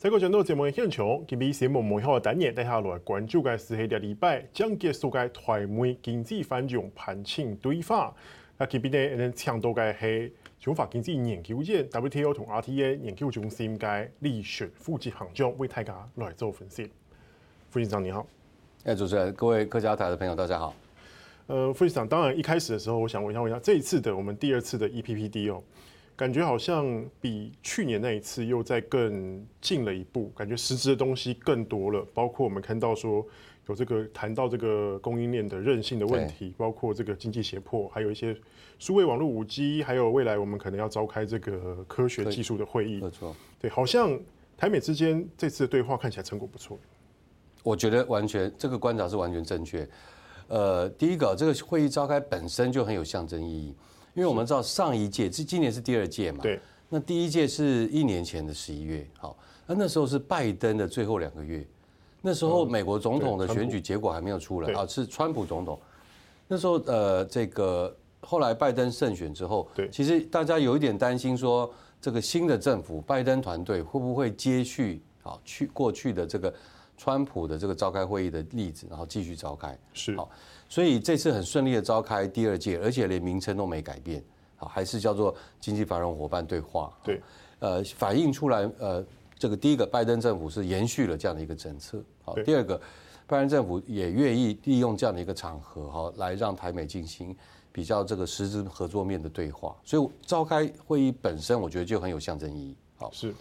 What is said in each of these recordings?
在个讲到节目的现场，今日新闻幕后的单元，带下来关注嘅是喺个礼拜将结束嘅台媒经济繁荣攀请对话。那今日呢，抢到嘅系中华经济研究院 WTO 同 RTA 研究中心嘅李璇副执行长为大家来做分析。副执行长你好，哎，主持人，各位客家台的朋友，大家好。呃，副执行长，当然一开始的时候，我想问一下，问一下这一次的我们第二次的 EPPD 哦。感觉好像比去年那一次又再更进了一步，感觉实质的东西更多了。包括我们看到说有这个谈到这个供应链的韧性的问题，包括这个经济胁迫，还有一些数位网络五 G，还有未来我们可能要召开这个科学技术的会议。没错，对，好像台美之间这次的对话看起来成果不错。我觉得完全这个观察是完全正确。呃，第一个，这个会议召开本身就很有象征意义。因为我们知道上一届，这今年是第二届嘛，对，那第一届是一年前的十一月，好，那那时候是拜登的最后两个月，那时候美国总统的选举结果还没有出来啊，是川普总统，那时候呃，这个后来拜登胜选之后，对，其实大家有一点担心说，这个新的政府拜登团队会不会接续啊去过去的这个川普的这个召开会议的例子，然后继续召开，是。好。所以这次很顺利的召开第二届，而且连名称都没改变，啊，还是叫做经济繁荣伙伴对话。对，呃，反映出来，呃，这个第一个，拜登政府是延续了这样的一个政策。好，第二个，拜登政府也愿意利用这样的一个场合，哈，来让台美进行比较这个实质合作面的对话。所以召开会议本身，我觉得就很有象征意义。好，是。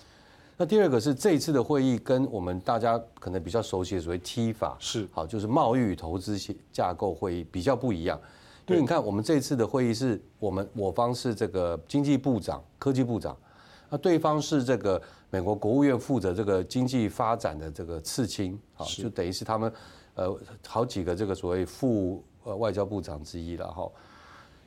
那第二个是这一次的会议跟我们大家可能比较熟悉的所谓 TIFA 是好，就是贸易与投资架构会议比较不一样，因为你看我们这次的会议是我们我方是这个经济部长、科技部长，那对方是这个美国国务院负责这个经济发展的这个次卿，好，就等于是他们呃好几个这个所谓副呃外交部长之一了哈，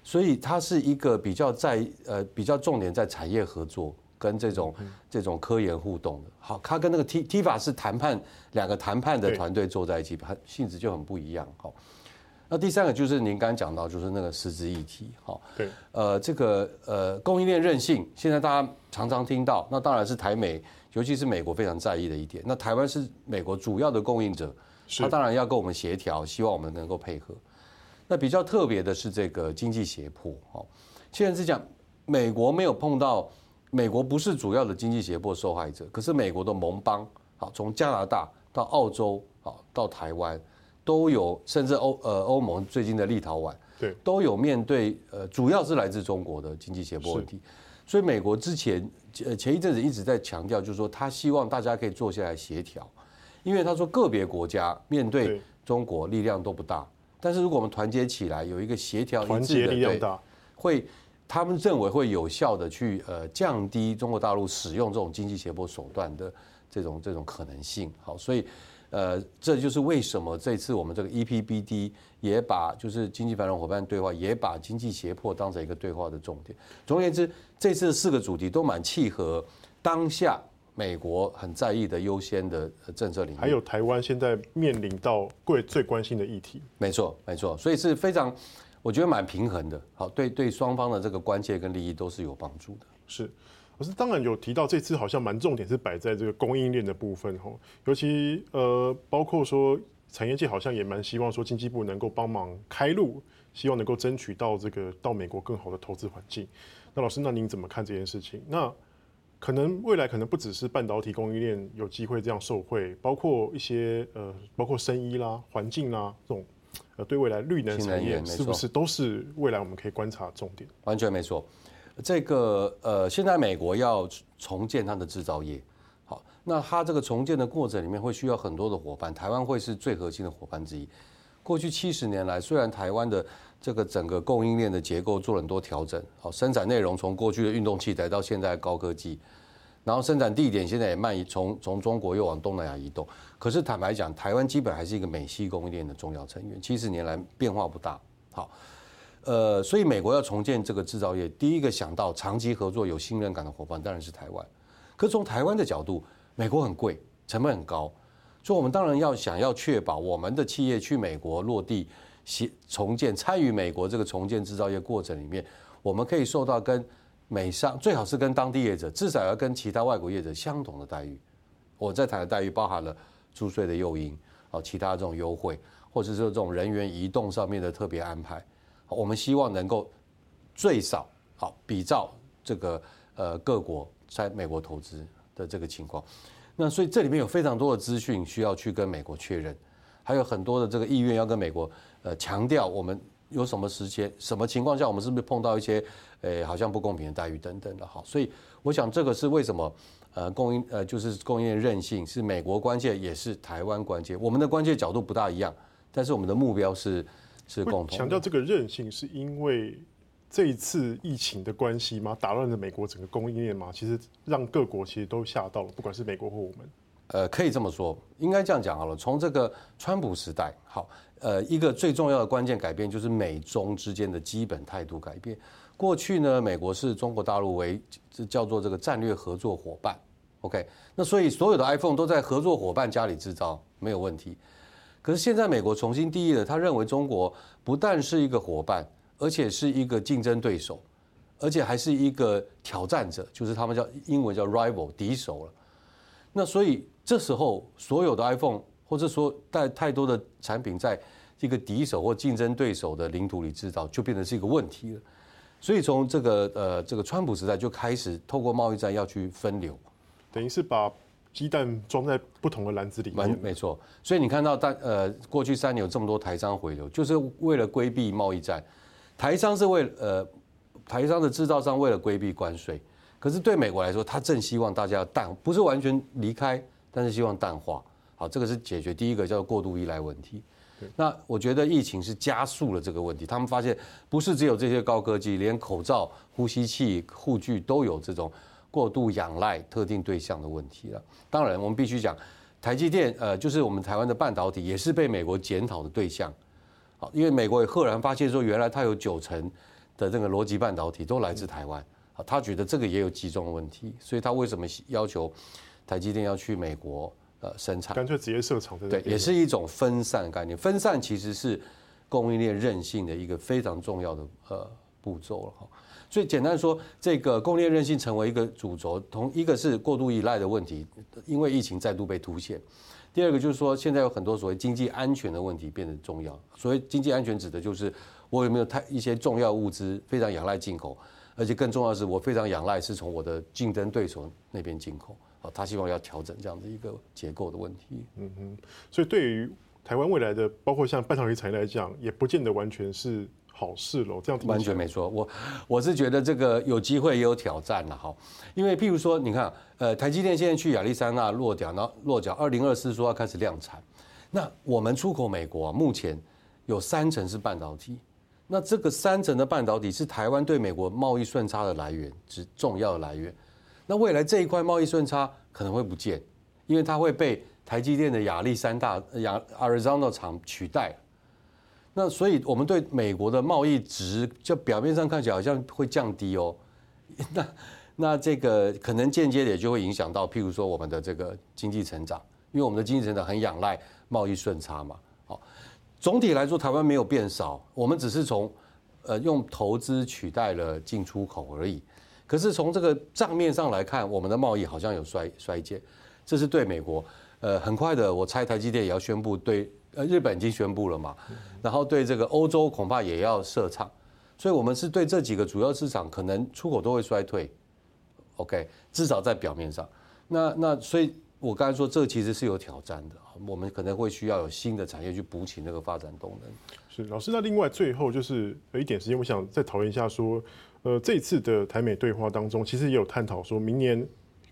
所以它是一个比较在呃比较重点在产业合作。跟这种这种科研互动的，好，他跟那个 T TIFA 是谈判两个谈判的团队坐在一起，很性质就很不一样，好。那第三个就是您刚刚讲到，就是那个实质议题，好，对，呃，这个呃供应链韧性，现在大家常常听到，那当然是台美，尤其是美国非常在意的一点。那台湾是美国主要的供应者，他当然要跟我们协调，希望我们能够配合。那比较特别的是这个经济胁迫，哦，现在是讲美国没有碰到。美国不是主要的经济胁迫受害者，可是美国的盟邦，好，从加拿大到澳洲，好，到台湾，都有，甚至欧呃欧盟最近的立陶宛，对，都有面对呃，主要是来自中国的经济胁迫问题。所以美国之前呃前一阵子一直在强调，就是说他希望大家可以坐下来协调，因为他说个别国家面对中国力量都不大，但是如果我们团结起来，有一个协调一致的，对，会。他们认为会有效的去呃降低中国大陆使用这种经济胁迫手段的这种这种可能性。好，所以呃这就是为什么这次我们这个 EPBD 也把就是经济繁荣伙伴对话也把经济胁迫当成一个对话的重点。总而言之，这次的四个主题都蛮契合当下美国很在意的优先的政策领域，还有台湾现在面临到贵最关心的议题。没错，没错，所以是非常。我觉得蛮平衡的，好，对对双方的这个关切跟利益都是有帮助的。是，可是当然有提到这次好像蛮重点是摆在这个供应链的部分吼，尤其呃包括说产业界好像也蛮希望说经济部能够帮忙开路，希望能够争取到这个到美国更好的投资环境。那老师，那您怎么看这件事情？那可能未来可能不只是半导体供应链有机会这样受惠，包括一些呃包括生医啦、环境啦这种。呃，对未来绿能产业是不是都是未来我们可以观察重点？完全没错。这个呃，现在美国要重建它的制造业，好，那它这个重建的过程里面会需要很多的伙伴，台湾会是最核心的伙伴之一。过去七十年来，虽然台湾的这个整个供应链的结构做了很多调整，好，生产内容从过去的运动器材到现在高科技。然后生产地点现在也慢移，从从中国又往东南亚移动。可是坦白讲，台湾基本还是一个美系供应链的重要成员，七十年来变化不大。好，呃，所以美国要重建这个制造业，第一个想到长期合作、有信任感的伙伴当然是台湾。可是从台湾的角度，美国很贵，成本很高，所以我们当然要想要确保我们的企业去美国落地、重建、参与美国这个重建制造业过程里面，我们可以受到跟美商最好是跟当地业者，至少要跟其他外国业者相同的待遇。我在谈的待遇包含了租税的诱因啊，其他这种优惠，或者说这种人员移动上面的特别安排，我们希望能够最少好比照这个呃各国在美国投资的这个情况。那所以这里面有非常多的资讯需要去跟美国确认，还有很多的这个意愿要跟美国呃强调我们有什么时间、什么情况下我们是不是碰到一些呃好像不公平的待遇等等的哈。所以我想这个是为什么呃供应呃就是供应链韧性是美国关键，也是台湾关键。我们的关键角度不大一样，但是我们的目标是是共同。强调这个韧性是因为。这一次疫情的关系吗？打乱了美国整个供应链吗？其实让各国其实都吓到了，不管是美国或我们。呃，可以这么说，应该这样讲好了。从这个川普时代，好，呃，一个最重要的关键改变就是美中之间的基本态度改变。过去呢，美国视中国大陆为这叫做这个战略合作伙伴，OK，那所以所有的 iPhone 都在合作伙伴家里制造，没有问题。可是现在美国重新定义了，他认为中国不但是一个伙伴。而且是一个竞争对手，而且还是一个挑战者，就是他们叫英文叫 rival 敌手了。那所以这时候所有的 iPhone 或者说带太多的产品在这个敌手或竞争对手的领土里制造，就变成是一个问题了。所以从这个呃这个川普时代就开始透过贸易战要去分流，等于是把鸡蛋装在不同的篮子里面。没没错。所以你看到但呃过去三年有这么多台商回流，就是为了规避贸易战。台商是为呃，台商的制造商为了规避关税，可是对美国来说，他正希望大家淡，不是完全离开，但是希望淡化。好，这个是解决第一个叫做过度依赖问题。那我觉得疫情是加速了这个问题。他们发现不是只有这些高科技，连口罩、呼吸器、护具都有这种过度仰赖特定对象的问题了。当然，我们必须讲，台积电呃，就是我们台湾的半导体，也是被美国检讨的对象。好因为美国也赫然发现说，原来它有九成的这个逻辑半导体都来自台湾，啊，他觉得这个也有集中的问题，所以他为什么要求台积电要去美国呃生产？干脆直接设厂。对，也是一种分散概念。分散其实是供应链韧性的一个非常重要的呃步骤了哈。所以简单说，这个供应链韧性成为一个主轴，同一个是过度依赖的问题，因为疫情再度被凸显。第二个就是说，现在有很多所谓经济安全的问题变得重要。所谓经济安全，指的就是我有没有太一些重要物资非常仰赖进口，而且更重要的是，我非常仰赖是从我的竞争对手那边进口。啊，他希望要调整这样的一个结构的问题。嗯哼，所以对于台湾未来的，包括像半导体产业来讲，也不见得完全是。好事喽，这样完全没错。我我是觉得这个有机会也有挑战了哈。因为譬如说，你看，呃，台积电现在去亚利桑那落脚，然后落脚，二零二四说要开始量产。那我们出口美国啊，目前有三成是半导体。那这个三成的半导体是台湾对美国贸易顺差的来源，是重要的来源。那未来这一块贸易顺差可能会不见，因为它会被台积电的亚历山大亚 Arizona 厂取代。那所以，我们对美国的贸易值，就表面上看起来好像会降低哦。那那这个可能间接的就会影响到，譬如说我们的这个经济成长，因为我们的经济成长很仰赖贸易顺差嘛。好，总体来说，台湾没有变少，我们只是从呃用投资取代了进出口而已。可是从这个账面上来看，我们的贸易好像有衰衰减，这是对美国。呃，很快的，我猜台积电也要宣布对。呃，日本已经宣布了嘛，然后对这个欧洲恐怕也要设厂，所以我们是对这几个主要市场可能出口都会衰退，OK，至少在表面上。那那所以，我刚才说这其实是有挑战的，我们可能会需要有新的产业去补起那个发展动能。是老师，那另外最后就是有一点时间，我想再讨论一下说，呃，这次的台美对话当中，其实也有探讨说明年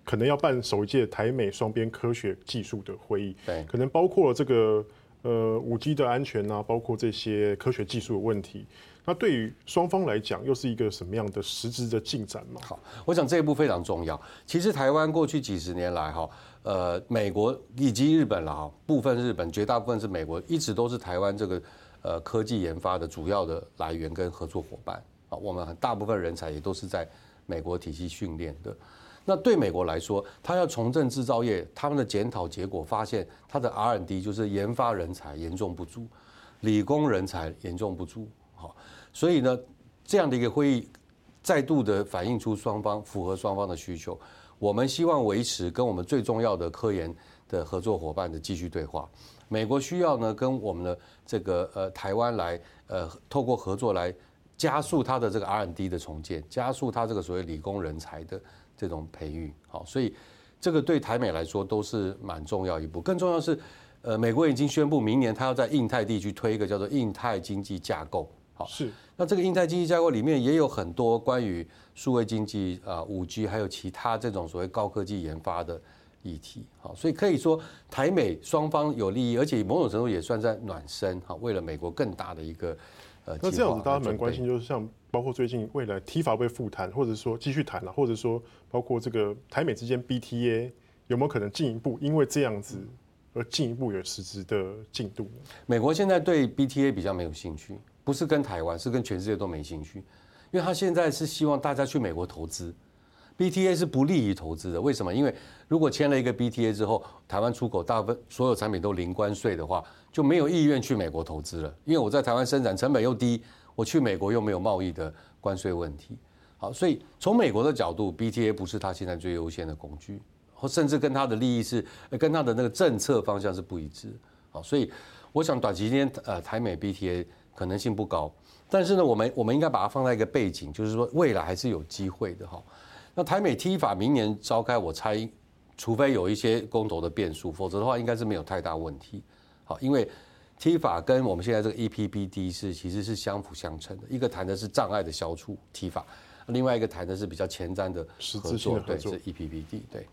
可能要办首届台美双边科学技术的会议，对，可能包括这个。呃，五 G 的安全啊，包括这些科学技术的问题，那对于双方来讲，又是一个什么样的实质的进展吗？好，我想这一步非常重要。其实台湾过去几十年来，哈，呃，美国以及日本了哈，部分日本，绝大部分是美国，一直都是台湾这个呃科技研发的主要的来源跟合作伙伴啊。我们很大部分人才也都是在美国体系训练的。那对美国来说，他要重振制造业，他们的检讨结果发现，他的 R&D 就是研发人才严重不足，理工人才严重不足。好，所以呢，这样的一个会议，再度的反映出双方符合双方的需求。我们希望维持跟我们最重要的科研的合作伙伴的继续对话。美国需要呢跟我们的这个呃台湾来呃透过合作来加速它的这个 rnd 的重建，加速它这个所谓理工人才的这种培育。好，所以这个对台美来说都是蛮重要一步。更重要是，呃，美国已经宣布明年它要在印太地区推一个叫做印太经济架构。好，是。那这个印太经济架构里面也有很多关于数位经济啊、五 G，还有其他这种所谓高科技研发的议题。好，所以可以说台美双方有利益，而且某种程度也算在暖身。好，为了美国更大的一个呃，那这样子大家蛮关心，就是像包括最近未来 TIFA 会复谈，或者说继续谈了，或者说包括这个台美之间 BTA 有没有可能进一步因为这样子而进一步有实质的进度？美国现在对 BTA 比较没有兴趣。不是跟台湾，是跟全世界都没兴趣，因为他现在是希望大家去美国投资，BTA 是不利于投资的。为什么？因为如果签了一个 BTA 之后，台湾出口大部分所有产品都零关税的话，就没有意愿去美国投资了。因为我在台湾生产成本又低，我去美国又没有贸易的关税问题。好，所以从美国的角度，BTA 不是他现在最优先的工具，或甚至跟他的利益是跟他的那个政策方向是不一致。好，所以我想短期间呃台美 BTA。可能性不高，但是呢，我们我们应该把它放在一个背景，就是说未来还是有机会的哈。那台美 TIFA 明年召开，我猜，除非有一些公投的变数，否则的话应该是没有太大问题。好，因为 TIFA 跟我们现在这个 EPBD 是其实是相辅相成的，一个谈的是障碍的消除 TIFA，另外一个谈的是比较前瞻的合作，对，是 EPBD 对。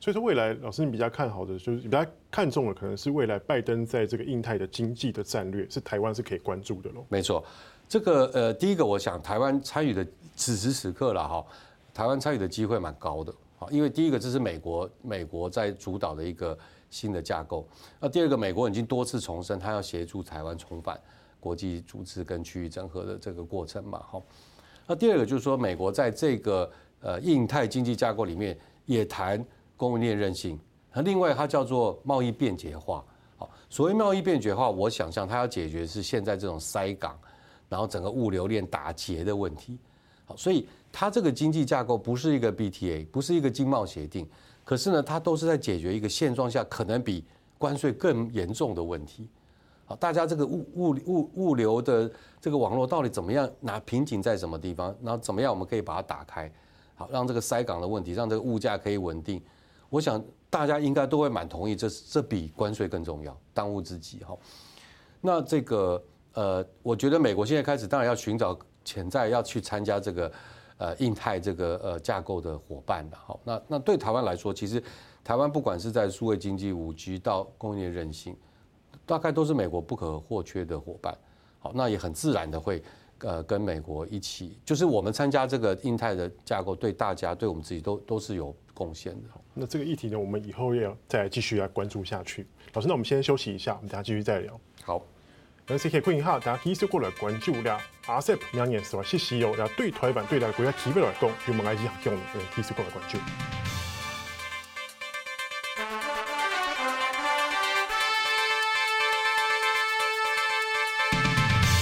所以说，未来老师你比较看好的，就是比较看重的，可能是未来拜登在这个印太的经济的战略，是台湾是可以关注的喽。没错，这个呃，第一个我想台湾参与的此时此刻了哈，台湾参与的机会蛮高的，好，因为第一个这是美国美国在主导的一个新的架构，那第二个美国已经多次重申，他要协助台湾重返国际组织跟区域整合的这个过程嘛，哈，那第二个就是说，美国在这个呃印太经济架构里面也谈。供应链韧性，那另外它叫做贸易便捷化。好，所谓贸易便捷化，我想象它要解决是现在这种塞港，然后整个物流链打结的问题。好，所以它这个经济架构不是一个 BTA，不是一个经贸协定，可是呢，它都是在解决一个现状下可能比关税更严重的问题。好，大家这个物物物物流的这个网络到底怎么样？拿瓶颈在什么地方？然后怎么样我们可以把它打开？好，让这个塞港的问题，让这个物价可以稳定。我想大家应该都会蛮同意这，这比关税更重要，当务之急哈。那这个呃，我觉得美国现在开始当然要寻找潜在要去参加这个呃印太这个呃架构的伙伴的哈。那那对台湾来说，其实台湾不管是在数位经济、五 G 到供应链韧性，大概都是美国不可或缺的伙伴。好，那也很自然的会呃跟美国一起，就是我们参加这个印太的架构，对大家对我们自己都都是有贡献的。那这个议题呢，我们以后要再继续来关注下去。老师，那我们先休息一下，我们等下继续再聊。好，那 CK 欢迎哈，大家继续过来关注了。RCEP 明年是哦，要对台湾对待国家提不来讲，我们来一起用，呃，继续过来关注。